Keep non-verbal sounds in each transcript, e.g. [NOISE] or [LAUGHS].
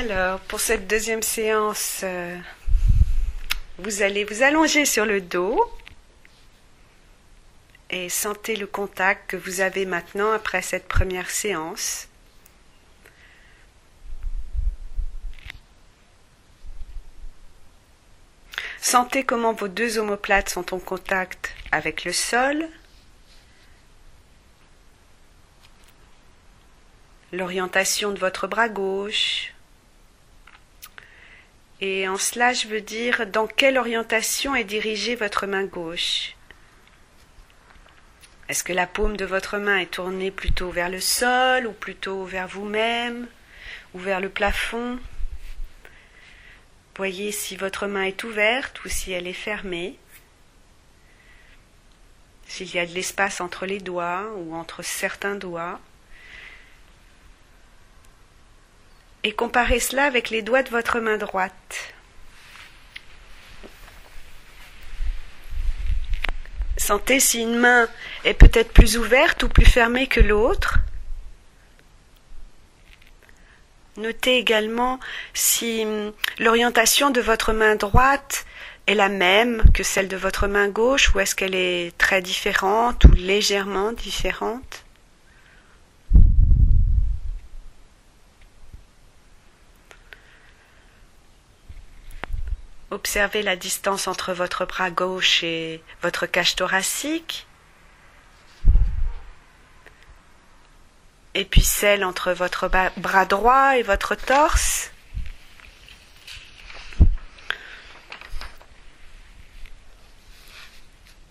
Alors, pour cette deuxième séance, euh, vous allez vous allonger sur le dos et sentez le contact que vous avez maintenant après cette première séance. Sentez comment vos deux omoplates sont en contact avec le sol. L'orientation de votre bras gauche. Et en cela, je veux dire dans quelle orientation est dirigée votre main gauche? Est-ce que la paume de votre main est tournée plutôt vers le sol ou plutôt vers vous-même ou vers le plafond? Voyez si votre main est ouverte ou si elle est fermée. S'il y a de l'espace entre les doigts ou entre certains doigts. Et comparez cela avec les doigts de votre main droite. Sentez si une main est peut-être plus ouverte ou plus fermée que l'autre. Notez également si hum, l'orientation de votre main droite est la même que celle de votre main gauche ou est-ce qu'elle est très différente ou légèrement différente. Observez la distance entre votre bras gauche et votre cage thoracique. et puis celle entre votre bras droit et votre torse.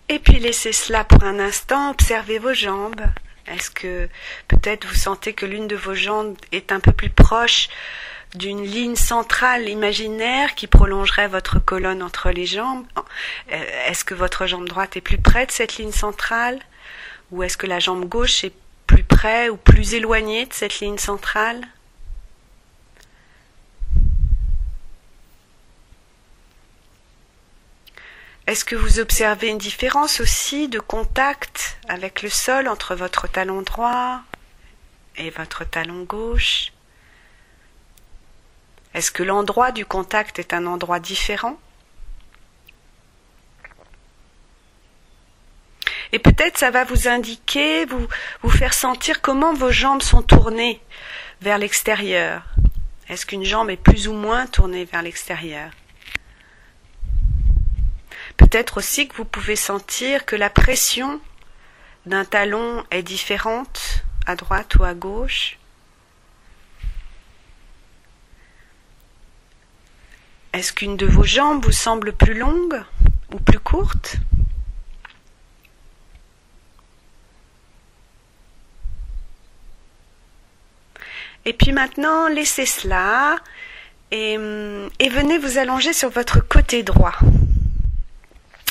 Et puis laissez cela pour un instant, observez vos jambes. Est-ce que peut-être vous sentez que l'une de vos jambes est un peu plus proche d'une ligne centrale imaginaire qui prolongerait votre colonne entre les jambes. Euh, Est-ce que votre jambe droite est plus près de cette ligne centrale? Ou est-ce que la jambe gauche est plus près ou plus éloigné de cette ligne centrale? Est-ce que vous observez une différence aussi de contact avec le sol entre votre talon droit et votre talon gauche? Est-ce que l'endroit du contact est un endroit différent? Et peut-être ça va vous indiquer, vous, vous faire sentir comment vos jambes sont tournées vers l'extérieur. Est-ce qu'une jambe est plus ou moins tournée vers l'extérieur? Peut-être aussi que vous pouvez sentir que la pression d'un talon est différente à droite ou à gauche. Est-ce qu'une de vos jambes vous semble plus longue ou plus courte? Et puis maintenant, laissez cela et, et venez vous allonger sur votre côté droit.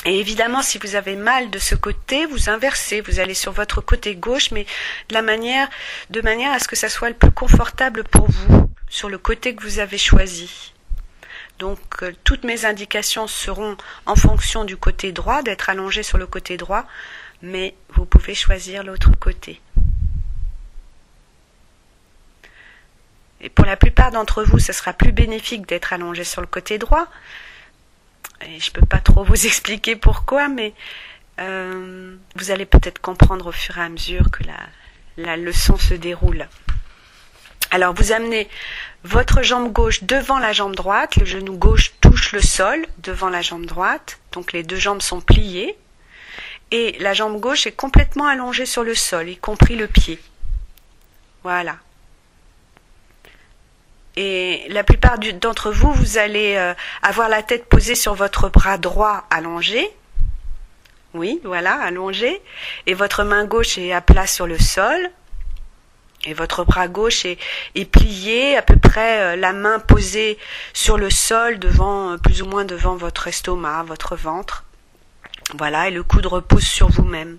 Et évidemment, si vous avez mal de ce côté, vous inversez, vous allez sur votre côté gauche, mais de manière, de manière à ce que ça soit le plus confortable pour vous, sur le côté que vous avez choisi. Donc, euh, toutes mes indications seront en fonction du côté droit, d'être allongé sur le côté droit, mais vous pouvez choisir l'autre côté. Et pour la plupart d'entre vous, ce sera plus bénéfique d'être allongé sur le côté droit. Et je ne peux pas trop [LAUGHS] vous expliquer pourquoi, mais euh, vous allez peut-être comprendre au fur et à mesure que la, la leçon se déroule. Alors vous amenez votre jambe gauche devant la jambe droite, le genou gauche touche le sol devant la jambe droite, donc les deux jambes sont pliées, et la jambe gauche est complètement allongée sur le sol, y compris le pied. Voilà. Et la plupart d'entre vous, vous allez euh, avoir la tête posée sur votre bras droit allongé. Oui, voilà, allongé. Et votre main gauche est à plat sur le sol. Et votre bras gauche est, plié, à peu près euh, la main posée sur le sol, euh, plus ou moins devant votre estomac, votre ventre. Voilà, et le coude repose sur vous-même.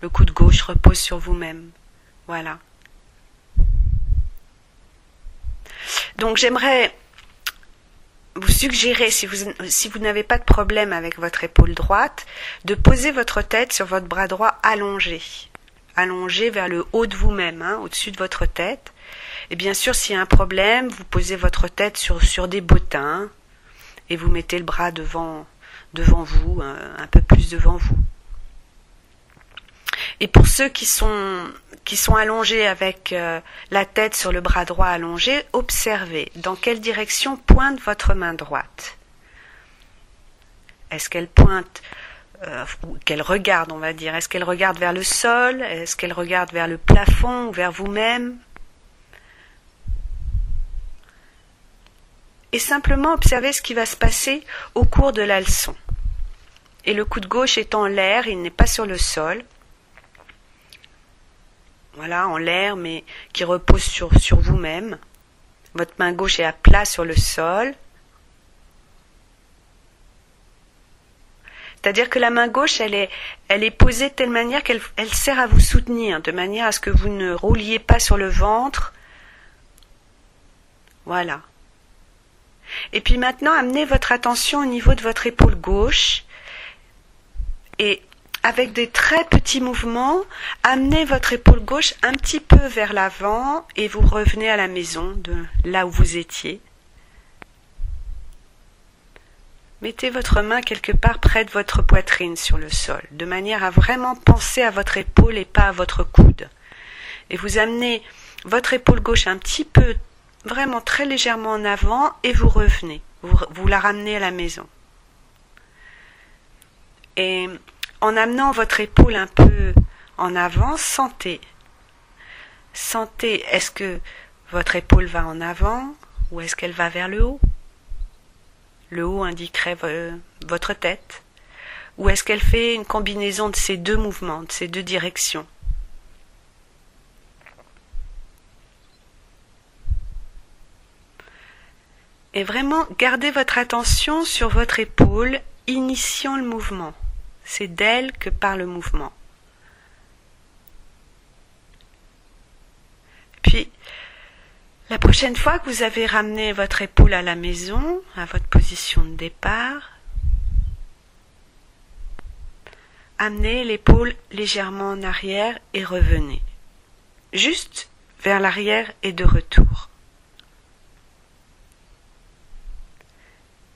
Le coude gauche repose sur vous-même. Voilà. Donc j'aimerais vous suggérer, si vous n'avez pas de problème avec votre épaule droite, de poser votre tête sur votre bras droit allongé. Allongé vers le haut de vous-même, hein, au-dessus de votre tête. Et bien sûr, s'il y a un problème, vous posez votre tête sur, sur des bottins et vous mettez le bras devant, devant vous, un, peu plus devant vous. Et pour ceux qui sont, qui sont allongés avec euh, la tête sur le bras droit allongé, observez dans quelle direction pointe votre main droite. Est-ce qu'elle pointe euh, qu'elle regarde, on va dire Est-ce qu'elle regarde vers le sol? Est-ce qu'elle regarde vers le plafond ou vers vous-même? Et simplement observez ce qui va se passer au cours de la leçon. Et le coude gauche est en l'air, il n'est pas sur le sol. Voilà, en l'air, mais qui repose sur, sur vous-même. Votre main gauche est à plat sur le sol. C'est-à-dire que la main gauche, elle est, posée de telle manière qu'elle elle sert à vous soutenir, de manière à ce que vous ne rouliez pas sur le ventre. Voilà. Et puis maintenant, amenez votre attention au niveau de votre épaule gauche et avec des très petits mouvements, amenez votre épaule gauche un petit peu vers l'avant et vous revenez à la maison de là où vous étiez. Mettez votre main quelque part près de votre poitrine sur le sol, de manière à vraiment penser à votre épaule et pas à votre coude. Et vous amenez votre épaule gauche un petit peu, vraiment très légèrement en avant, et vous revenez. Vous, la ramenez à la maison. Et en amenant votre épaule un peu en avant, sentez. Sentez, est-ce que votre épaule va en avant ou est-ce qu'elle va vers le haut? Le haut indiquerait votre tête Ou est-ce qu'elle fait une combinaison de ces deux mouvements, de ces deux directions? Et vraiment, gardez votre attention sur votre épaule, initiant le mouvement. C'est d'elle que part le mouvement. Puis, la prochaine fois que vous avez ramené votre épaule à la maison, à votre position de départ, amenez l'épaule légèrement en arrière et revenez. Juste vers l'arrière et de retour.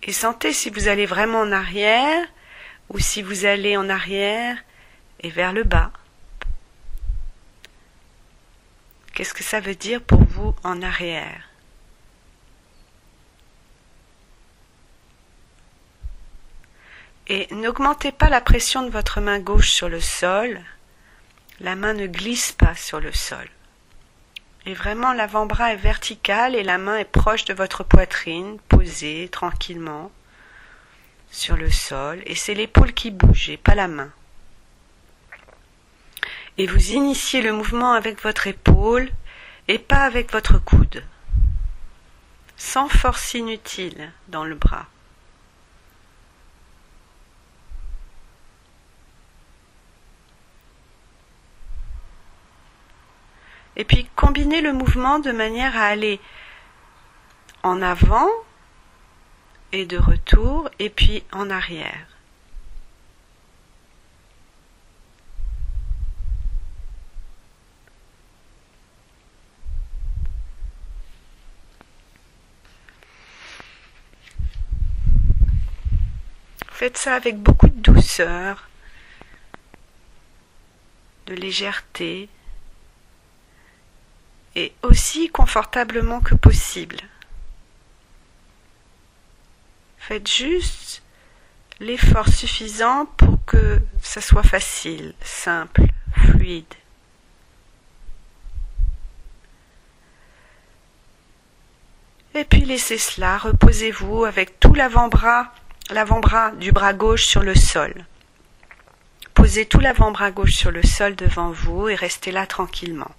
Et sentez si vous allez vraiment en arrière ou si vous allez en arrière et vers le bas. Qu'est-ce que ça veut dire pour vous en arrière? Et n'augmentez pas la pression de votre main gauche sur le sol. La main ne glisse pas sur le sol. Et vraiment, l'avant-bras est vertical et la main est proche de votre poitrine, posée tranquillement sur le sol. Et c'est l'épaule qui bouge et pas la main et vous initiez le mouvement avec votre épaule et pas avec votre coude, sans force inutile dans le bras. Et puis combinez le mouvement de manière à aller en avant et de retour et puis en arrière. Faites ça avec beaucoup de douceur, de légèreté et aussi confortablement que possible. Faites juste l'effort suffisant pour que ça soit facile, simple, fluide. Et puis laissez cela, reposez-vous avec tout l'avant-bras l'avant-bras du bras gauche sur le sol. Posez tout l'avant-bras gauche sur le sol devant vous et restez là tranquillement.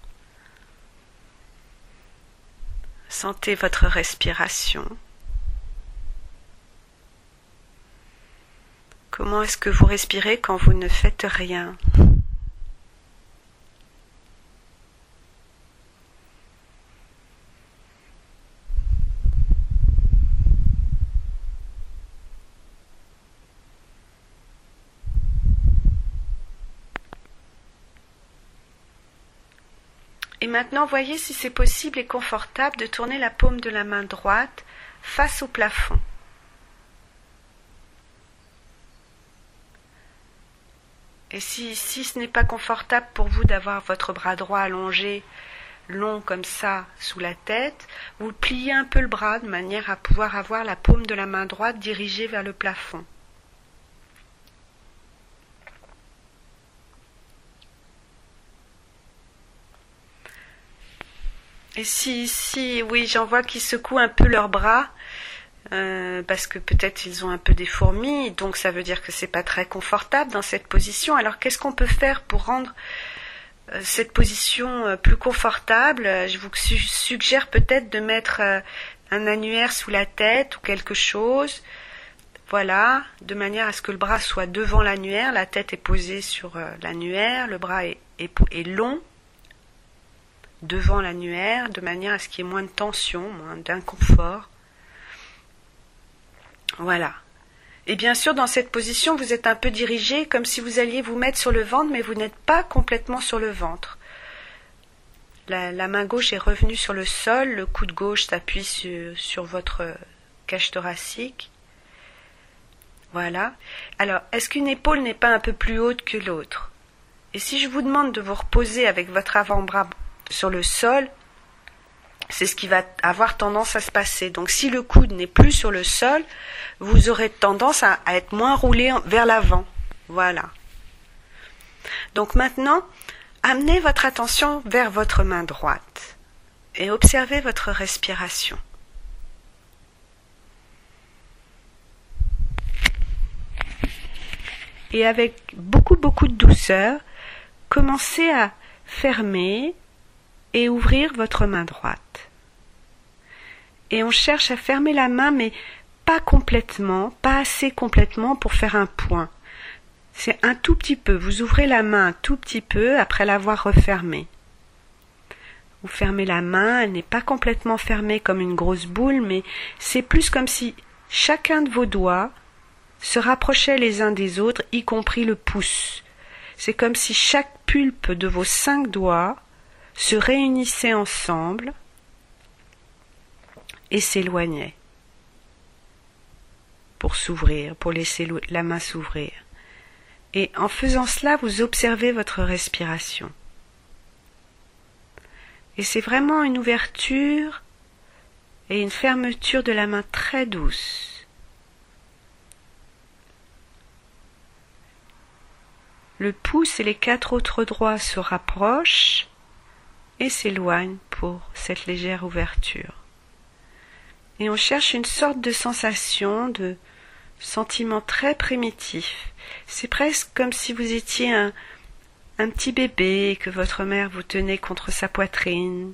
Sentez votre respiration. Comment est-ce que vous respirez quand vous ne faites rien? Maintenant, voyez si c'est possible et confortable de tourner la paume de la main droite face au plafond. Et si ce n'est pas confortable pour vous d'avoir votre bras droit allongé, long comme ça, sous la tête, vous pliez un peu le bras de manière à pouvoir avoir la paume de la main droite dirigée vers le plafond. Et si, si, oui, j'en vois qui secouent un peu leurs bras, euh, parce que peut-être ils ont un peu des fourmis, donc ça veut dire que c'est pas très confortable dans cette position. Alors qu'est-ce qu'on peut faire pour rendre euh, cette position euh, plus confortable? Je vous suggère peut-être de mettre un annuaire sous la tête ou quelque chose. Voilà, de manière à ce que le bras soit devant l'annuaire, la tête est posée sur l'annuaire, le bras est, est long devant l'annuaire, de manière à ce qu'il y ait moins de tension, moins d'inconfort. Voilà. Et bien sûr, dans cette position, vous êtes un peu dirigé comme si vous alliez vous mettre sur le ventre, mais vous n'êtes pas complètement sur le ventre. La, main gauche est revenue sur le sol, le coude gauche s'appuie sur, sur votre cage thoracique. Voilà. Alors, est-ce qu'une épaule n'est pas un peu plus haute que l'autre? Et si je vous demande de vous reposer avec votre avant-bras sur le sol, c'est ce qui va avoir tendance à se passer. Donc si le coude n'est plus sur le sol, vous aurez tendance à, être moins roulé vers l'avant. Voilà. Donc maintenant, amenez votre attention vers votre main droite et observez votre respiration. Et avec beaucoup beaucoup de douceur, commencez à fermer et ouvrir votre main droite. Et on cherche à fermer la main, mais pas complètement, pas assez complètement pour faire un point. C'est un tout petit peu. Vous ouvrez la main un tout petit peu après l'avoir refermée. Vous fermez la main, elle n'est pas complètement fermée comme une grosse boule, mais c'est plus comme si chacun de vos doigts se rapprochait les uns des autres, y compris le pouce. C'est comme si chaque pulpe de vos cinq doigts se réunissaient ensemble et s'éloignaient pour s'ouvrir, pour laisser la main s'ouvrir. Et en faisant cela, vous observez votre respiration. Et c'est vraiment une ouverture et une fermeture de la main très douce. Le pouce et les quatre autres doigts se rapprochent et s'éloigne pour cette légère ouverture. Et on cherche une sorte de sensation, de sentiment très primitif. C'est presque comme si vous étiez un, un petit bébé et que votre mère vous tenait contre sa poitrine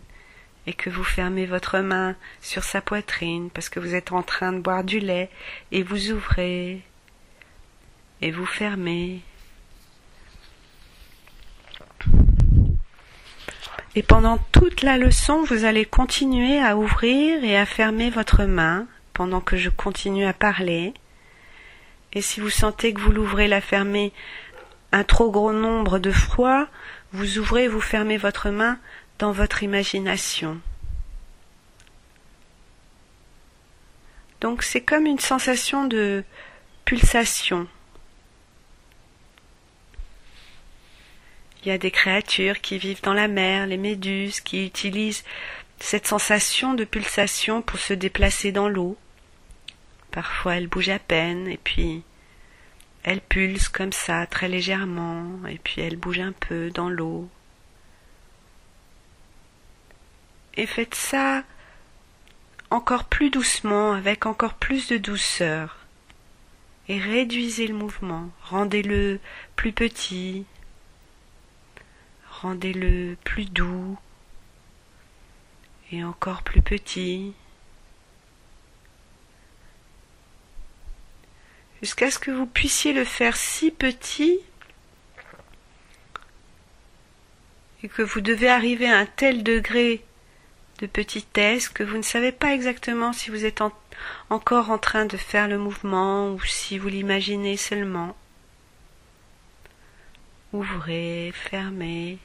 et que vous fermez votre main sur sa poitrine parce que vous êtes en train de boire du lait et vous ouvrez et vous fermez Et pendant toute la leçon, vous allez continuer à ouvrir et à fermer votre main pendant que je continue à parler. Et si vous sentez que vous l'ouvrez, la fermez un trop gros nombre de fois, vous ouvrez vous fermez votre main dans votre imagination. Donc c'est comme une sensation de pulsation. Il y a des créatures qui vivent dans la mer, les méduses, qui utilisent cette sensation de pulsation pour se déplacer dans l'eau. Parfois elles bougent à peine et puis elles pulsent comme ça très légèrement et puis elles bougent un peu dans l'eau. Et faites ça encore plus doucement, avec encore plus de douceur. Et réduisez le mouvement, rendez-le plus petit, rendez-le plus doux et encore plus petit, jusqu'à ce que vous puissiez le faire si petit et que vous devez arriver à un tel degré de petitesse que vous ne savez pas exactement si vous êtes encore en train de faire le mouvement ou si vous l'imaginez seulement. Ouvrez, fermez,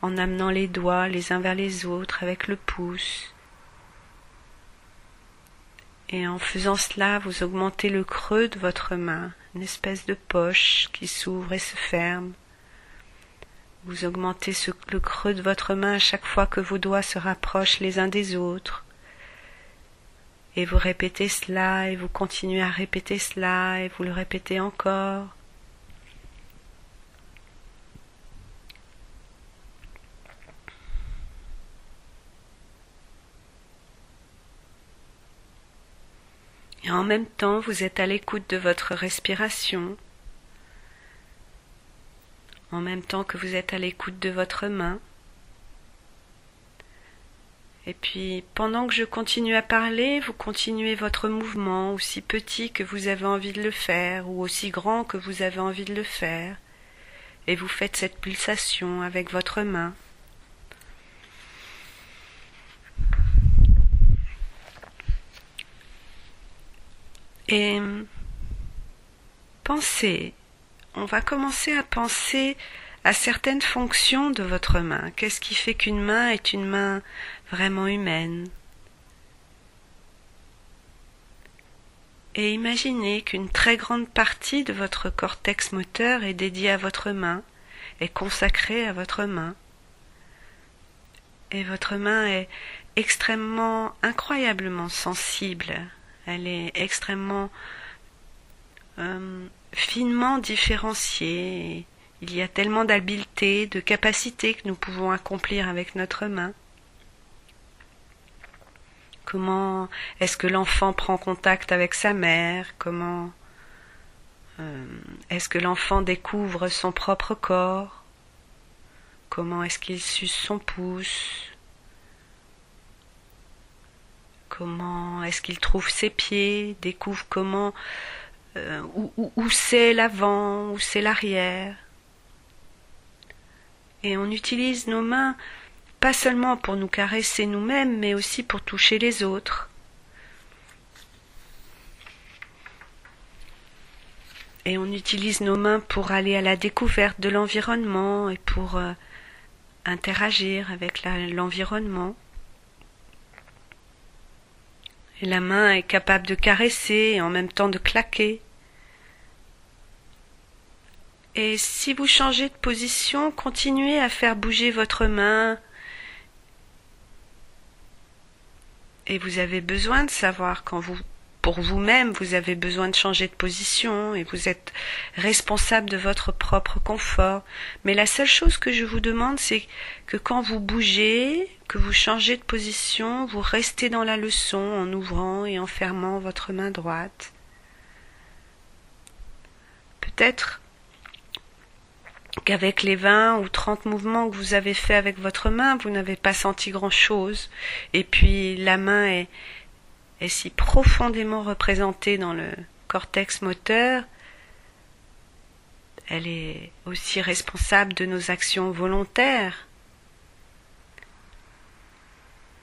en amenant les doigts les uns vers les autres avec le pouce. Et en faisant cela, vous augmentez le creux de votre main, une espèce de poche qui s'ouvre et se ferme. Vous augmentez le creux de votre main à chaque fois que vos doigts se rapprochent les uns des autres. Et vous répétez cela, et vous continuez à répéter cela, et vous le répétez encore. Et en même temps, vous êtes à l'écoute de votre respiration, en même temps que vous êtes à l'écoute de votre main. Et puis, pendant que je continue à parler, vous continuez votre mouvement, aussi petit que vous avez envie de le faire, ou aussi grand que vous avez envie de le faire, et vous faites cette pulsation avec votre main. Et pensez, on va commencer à penser à certaines fonctions de votre main. Qu'est-ce qui fait qu'une main est une main vraiment humaine? Et imaginez qu'une très grande partie de votre cortex moteur est dédiée à votre main, est consacrée à votre main. Et votre main est extrêmement, incroyablement sensible elle est extrêmement euh, finement différenciée. Il y a tellement d'habileté, de capacités que nous pouvons accomplir avec notre main. Comment est-ce que l'enfant prend contact avec sa mère? Comment euh, est-ce que l'enfant découvre son propre corps? Comment est-ce qu'il suce son pouce? Comment est-ce qu'il trouve ses pieds, découvre comment euh, où, c'est l'avant, où c'est l'arrière. Et on utilise nos mains pas seulement pour nous caresser nous-mêmes, mais aussi pour toucher les autres. Et on utilise nos mains pour aller à la découverte de l'environnement et pour euh, interagir avec l'environnement la main est capable de caresser et en même temps de claquer. Et si vous changez de position, continuez à faire bouger votre main. Et vous avez besoin de savoir quand vous pour vous-même, vous avez besoin de changer de position et vous êtes responsable de votre propre confort. Mais la seule chose que je vous demande, c'est que quand vous bougez, que vous changez de position, vous restez dans la leçon en ouvrant et en fermant votre main droite. Peut-être qu'avec les vingt ou trente mouvements que vous avez faits avec votre main, vous n'avez pas senti grand-chose, et puis la main est, est si profondément représentée dans le cortex moteur, elle est aussi responsable de nos actions volontaires.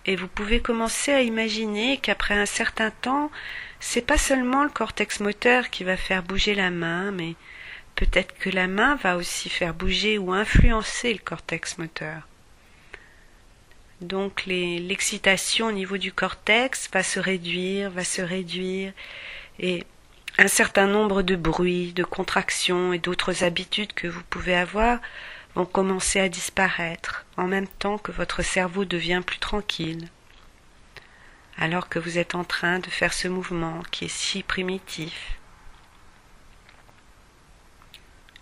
Et vous pouvez commencer à imaginer qu'après un certain temps, c'est pas seulement le cortex moteur qui va faire bouger la main, mais peut-être que la main va aussi faire bouger ou influencer le cortex moteur. Donc l'excitation au niveau du cortex va se réduire, va se réduire, et un certain nombre de bruits, de contractions et d'autres habitudes que vous pouvez avoir vont commencer à disparaître en même temps que votre cerveau devient plus tranquille, alors que vous êtes en train de faire ce mouvement qui est si primitif.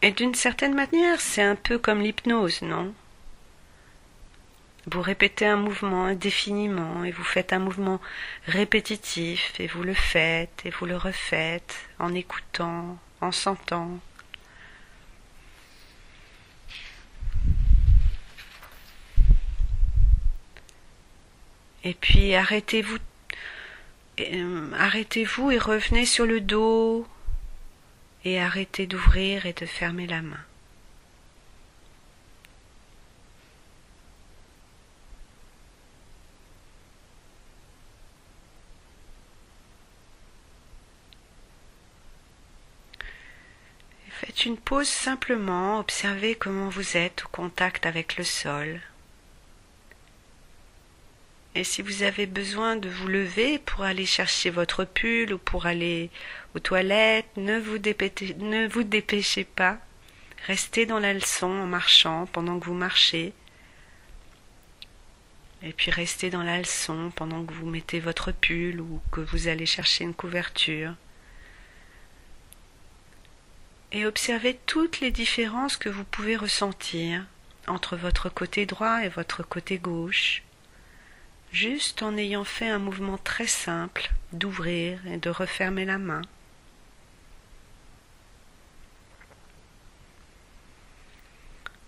Et d'une certaine manière, c'est un peu comme l'hypnose, non? Vous répétez un mouvement indéfiniment et vous faites un mouvement répétitif et vous le faites et vous le refaites en écoutant, en sentant. Et puis arrêtez-vous euh, arrêtez-vous et revenez sur le dos et arrêtez d'ouvrir et de fermer la main. Faites une pause simplement, observez comment vous êtes au contact avec le sol. Et si vous avez besoin de vous lever pour aller chercher votre pull ou pour aller aux toilettes, ne vous, dépêchez, pas. Restez dans la leçon en marchant pendant que vous marchez. Et puis restez dans la leçon pendant que vous mettez votre pull ou que vous allez chercher une couverture. Et observez toutes les différences que vous pouvez ressentir entre votre côté droit et votre côté gauche, juste en ayant fait un mouvement très simple d'ouvrir et de refermer la main.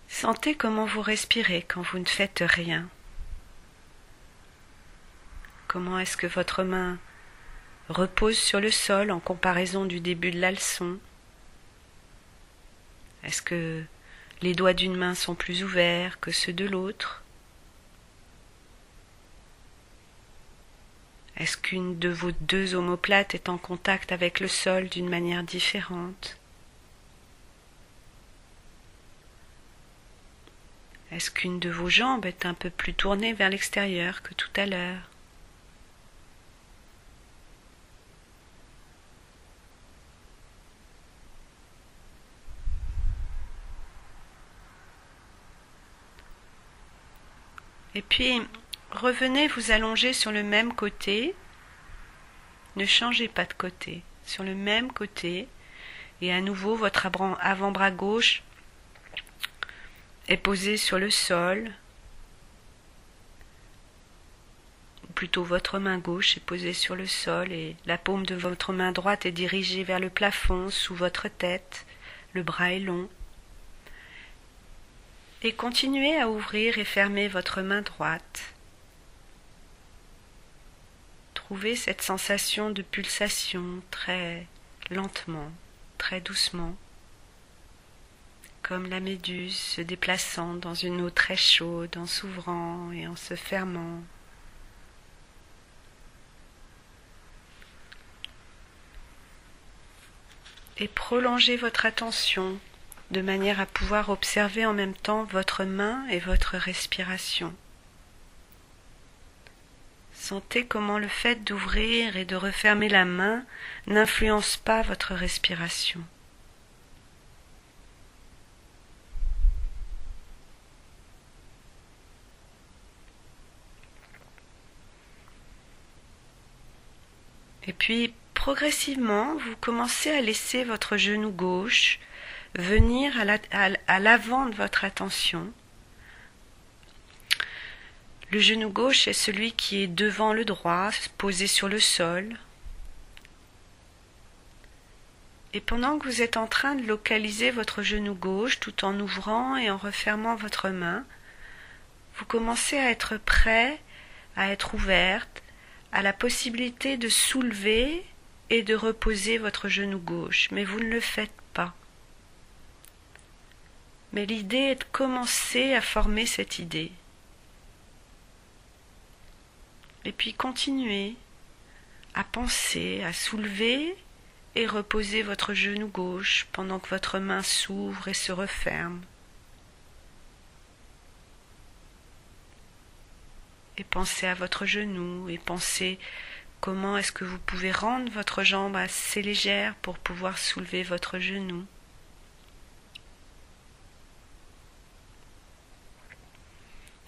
Sentez comment vous respirez quand vous ne faites rien. Comment est-ce que votre main repose sur le sol en comparaison du début de la leçon? Est-ce que les doigts d'une main sont plus ouverts que ceux de l'autre? Est-ce qu'une de vos deux omoplates est en contact avec le sol d'une manière différente? Est-ce qu'une de vos jambes est un peu plus tournée vers l'extérieur que tout à l'heure? Et puis, revenez vous allonger sur le même côté. Ne changez pas de côté. Sur le même côté. Et à nouveau, votre avant-bras gauche est posé sur le sol, ou plutôt votre main gauche est posée sur le sol et la paume de votre main droite est dirigée vers le plafond sous votre tête, le bras est long. Et continuez à ouvrir et fermer votre main droite. Trouvez cette sensation de pulsation très lentement, très doucement comme la méduse se déplaçant dans une eau très chaude en s'ouvrant et en se fermant. Et prolongez votre attention de manière à pouvoir observer en même temps votre main et votre respiration. Sentez comment le fait d'ouvrir et de refermer la main n'influence pas votre respiration. Et puis, progressivement, vous commencez à laisser votre genou gauche venir à l'avant de votre attention. Le genou gauche est celui qui est devant le droit, posé sur le sol. Et pendant que vous êtes en train de localiser votre genou gauche tout en ouvrant et en refermant votre main, vous commencez à être prêt, à être ouverte, à la possibilité de soulever et de reposer votre genou gauche, mais vous ne le faites pas. Mais l'idée est de commencer à former cette idée. Et puis continuez à penser, à soulever et reposer votre genou gauche pendant que votre main s'ouvre et se referme. et pensez à votre genou et pensez comment est-ce que vous pouvez rendre votre jambe assez légère pour pouvoir soulever votre genou.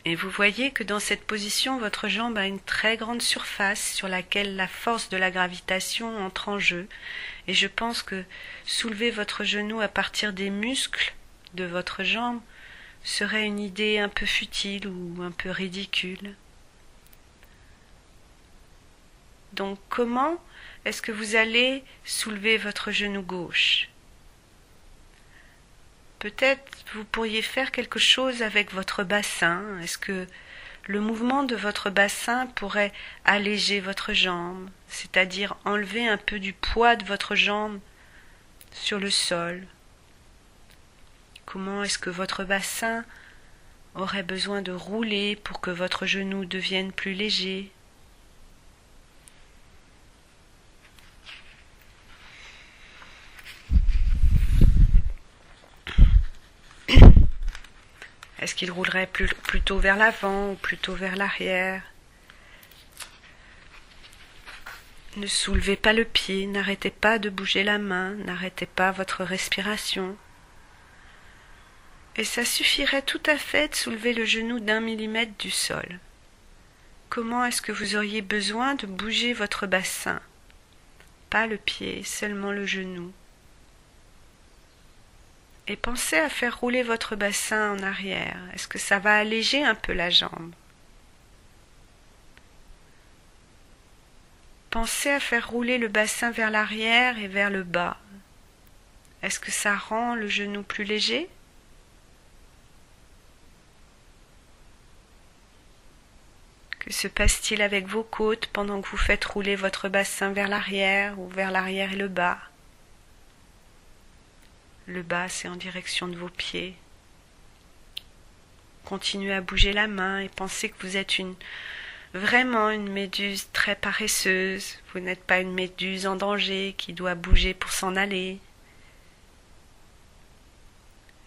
Et vous voyez que dans cette position, votre jambe a une très grande surface sur laquelle la force de la gravitation entre en jeu. Et je pense que soulever votre genou à partir des muscles de votre jambe serait une idée un peu futile ou un peu ridicule. Donc comment est-ce que vous allez soulever votre genou gauche? Peut-être vous pourriez faire quelque chose avec votre bassin. Est-ce que le mouvement de votre bassin pourrait alléger votre jambe, c'est-à-dire enlever un peu du poids de votre jambe sur le sol? Comment est-ce que votre bassin aurait besoin de rouler pour que votre genou devienne plus léger? Est-ce qu'il roulerait plutôt vers l'avant ou plutôt vers l'arrière? Ne soulevez pas le pied, n'arrêtez pas de bouger la main, n'arrêtez pas votre respiration. Et ça suffirait tout à fait de soulever le genou d'un millimètre du sol. Comment est-ce que vous auriez besoin de bouger votre bassin? Pas le pied, seulement le genou. Et pensez à faire rouler votre bassin en arrière. Est-ce que ça va alléger un peu la jambe? Pensez à faire rouler le bassin vers l'arrière et vers le bas. Est-ce que ça rend le genou plus léger? Que se passe-t-il avec vos côtes pendant que vous faites rouler votre bassin vers l'arrière ou vers l'arrière et le bas? Le bas, c'est en direction de vos pieds. Continuez à bouger la main et pensez que vous êtes une vraiment une méduse très paresseuse. Vous n'êtes pas une méduse en danger qui doit bouger pour s'en aller.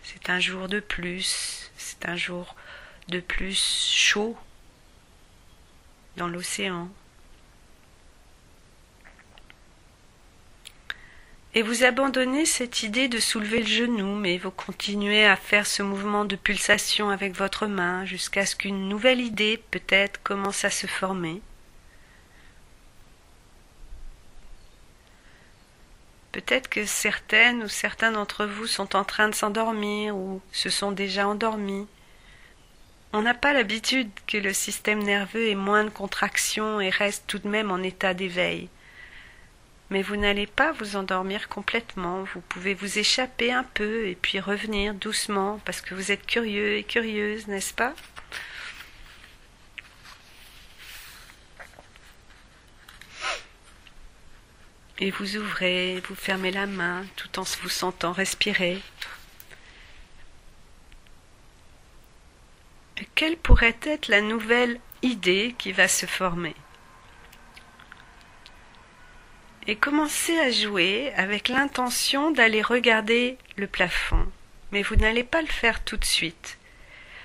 C'est un jour de plus, c'est un jour de plus chaud dans l'océan. Et vous abandonnez cette idée de soulever le genou, mais vous continuez à faire ce mouvement de pulsation avec votre main jusqu'à ce qu'une nouvelle idée peut-être commence à se former. Peut-être que certaines ou certains d'entre vous sont en train de s'endormir ou se sont déjà endormis. On n'a pas l'habitude que le système nerveux ait moins de contraction et reste tout de même en état d'éveil. Mais vous n'allez pas vous endormir complètement, vous pouvez vous échapper un peu et puis revenir doucement parce que vous êtes curieux et curieuse, n'est-ce pas? Et vous ouvrez, vous fermez la main tout en vous sentant respirer. Quelle pourrait être la nouvelle idée qui va se former? Et commencez à jouer avec l'intention d'aller regarder le plafond. Mais vous n'allez pas le faire tout de suite.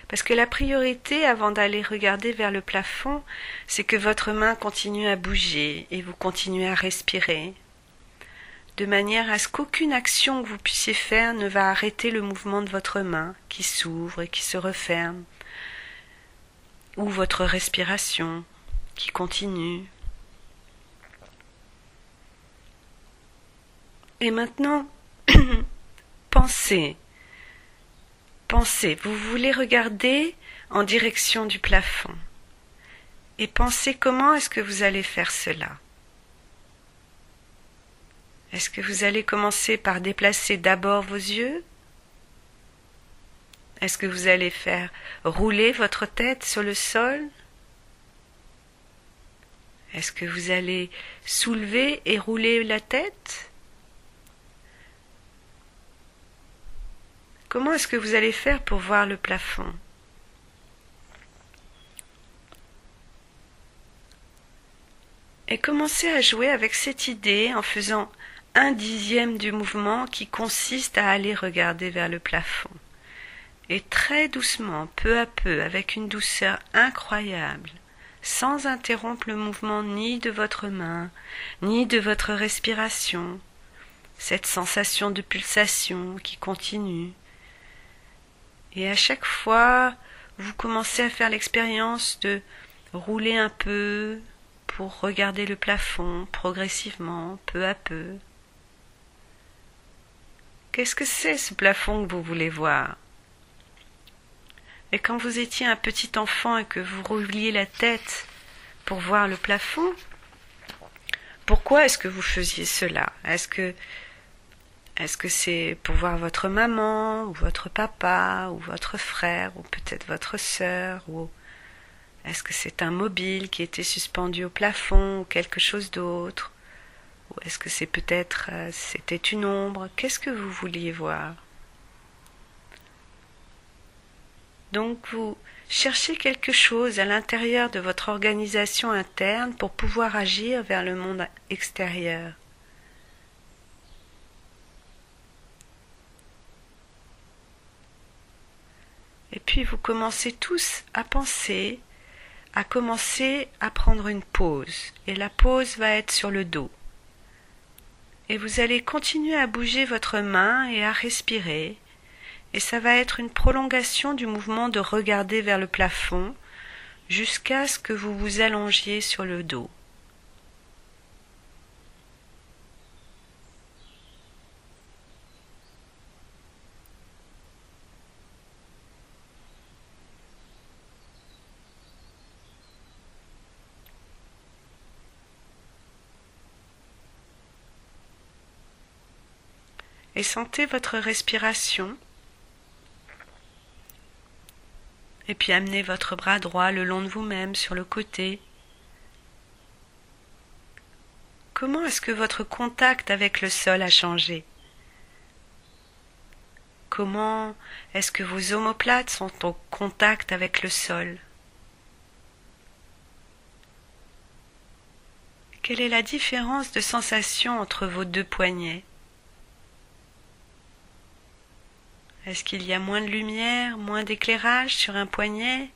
Parce que la priorité avant d'aller regarder vers le plafond, c'est que votre main continue à bouger et vous continuez à respirer, de manière à ce qu'aucune action que vous puissiez faire ne va arrêter le mouvement de votre main qui s'ouvre et qui se referme, ou votre respiration qui continue. Et maintenant, [CLEARS THROAT] pensez, pensez, vous voulez regarder en direction du plafond. Et pensez comment est-ce que vous allez faire cela. Est-ce que vous allez commencer par déplacer d'abord vos yeux? Est-ce que vous allez faire rouler votre tête sur le sol? Est-ce que vous allez soulever et rouler la tête? Comment est-ce que vous allez faire pour voir le plafond? Et commencez à jouer avec cette idée en faisant un dixième du mouvement qui consiste à aller regarder vers le plafond. Et très doucement, peu à peu, avec une douceur incroyable, sans interrompre le mouvement ni de votre main, ni de votre respiration, cette sensation de pulsation qui continue, et à chaque fois, vous commencez à faire l'expérience de rouler un peu pour regarder le plafond progressivement, peu à peu. Qu'est-ce que c'est ce plafond que vous voulez voir? Et quand vous étiez un petit enfant et que vous rouliez la tête pour voir le plafond, pourquoi est-ce que vous faisiez cela? Est-ce que est-ce que c'est pour voir votre maman, ou votre papa, ou votre frère, ou peut-être votre sœur, ou est-ce que c'est un mobile qui était suspendu au plafond, ou quelque chose d'autre? Ou est-ce que c'est peut-être euh, c'était une ombre? Qu'est-ce que vous vouliez voir? Donc vous cherchez quelque chose à l'intérieur de votre organisation interne pour pouvoir agir vers le monde extérieur. Et puis vous commencez tous à penser à commencer à prendre une pause. Et la pause va être sur le dos. Et vous allez continuer à bouger votre main et à respirer. Et ça va être une prolongation du mouvement de regarder vers le plafond jusqu'à ce que vous vous allongiez sur le dos. Sentez votre respiration. Et puis amenez votre bras droit le long de vous-même sur le côté. Comment est-ce que votre contact avec le sol a changé? Comment est-ce que vos omoplates sont en contact avec le sol? Quelle est la différence de sensation entre vos deux poignets? Est-ce qu'il y a moins de lumière, moins d'éclairage sur un poignet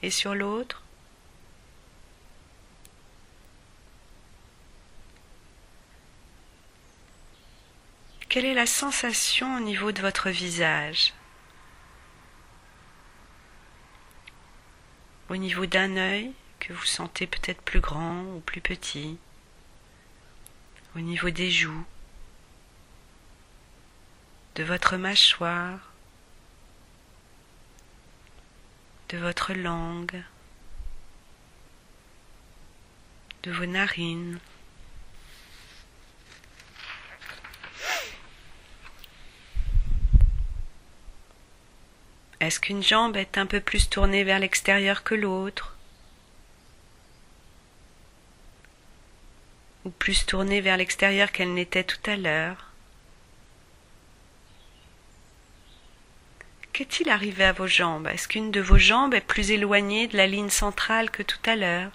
et sur l'autre? Quelle est la sensation au niveau de votre visage? Au niveau d'un œil que vous sentez peut-être plus grand ou plus petit? Au niveau des joues? De votre mâchoire, de votre langue, de vos narines. Est-ce qu'une jambe est un peu plus tournée vers l'extérieur que l'autre? Ou plus tournée vers l'extérieur qu'elle n'était tout à l'heure? Qu'est-il arrivé à vos jambes? Est-ce qu'une de vos jambes est plus éloignée de la ligne centrale que tout à l'heure?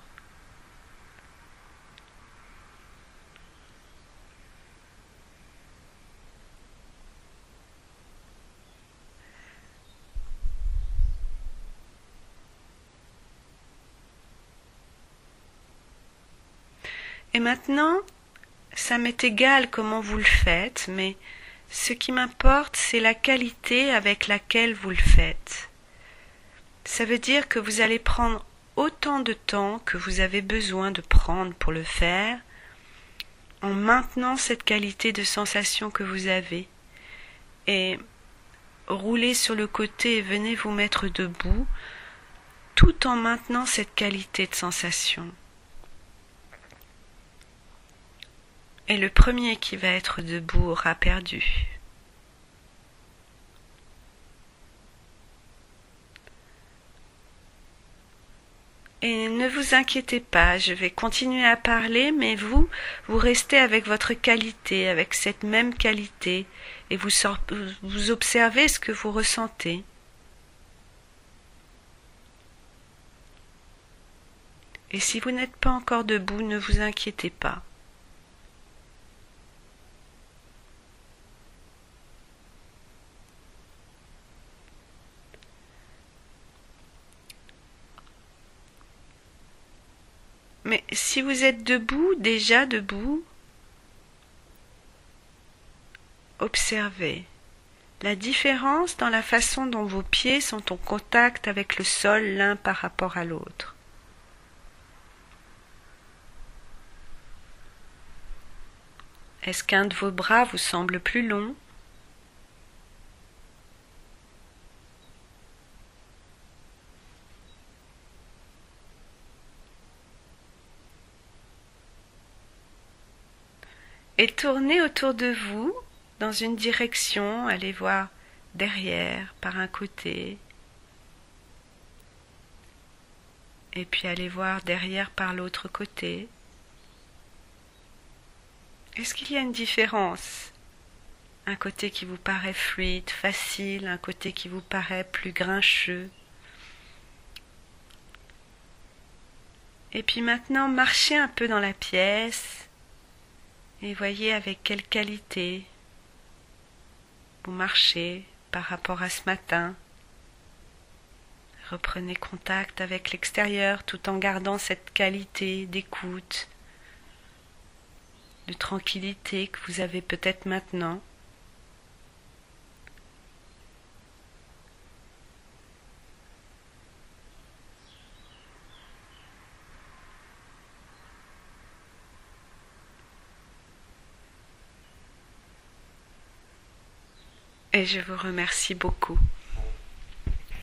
Et maintenant, ça m'est égal comment vous le faites, mais ce qui m'importe, c'est la qualité avec laquelle vous le faites. Ça veut dire que vous allez prendre autant de temps que vous avez besoin de prendre pour le faire, en maintenant cette qualité de sensation que vous avez. Et roulez sur le côté et venez vous mettre debout, tout en maintenant cette qualité de sensation. Et le premier qui va être debout aura perdu. Et ne vous inquiétez pas, je vais continuer à parler, mais vous, vous restez avec votre qualité, avec cette même qualité, et vous, vous observez ce que vous ressentez. Et si vous n'êtes pas encore debout, ne vous inquiétez pas. Mais si vous êtes debout, déjà debout, observez la différence dans la façon dont vos pieds sont en contact avec le sol l'un par rapport à l'autre. Est-ce qu'un de vos bras vous semble plus long? Et tournez autour de vous dans une direction, allez voir derrière, par un côté, et puis allez voir derrière par l'autre côté. Est-ce qu'il y a une différence? Un côté qui vous paraît fluide, facile, un côté qui vous paraît plus grincheux. Et puis maintenant, marchez un peu dans la pièce et voyez avec quelle qualité vous marchez par rapport à ce matin. Reprenez contact avec l'extérieur tout en gardant cette qualité d'écoute, de tranquillité que vous avez peut-être maintenant. Et je vous remercie beaucoup.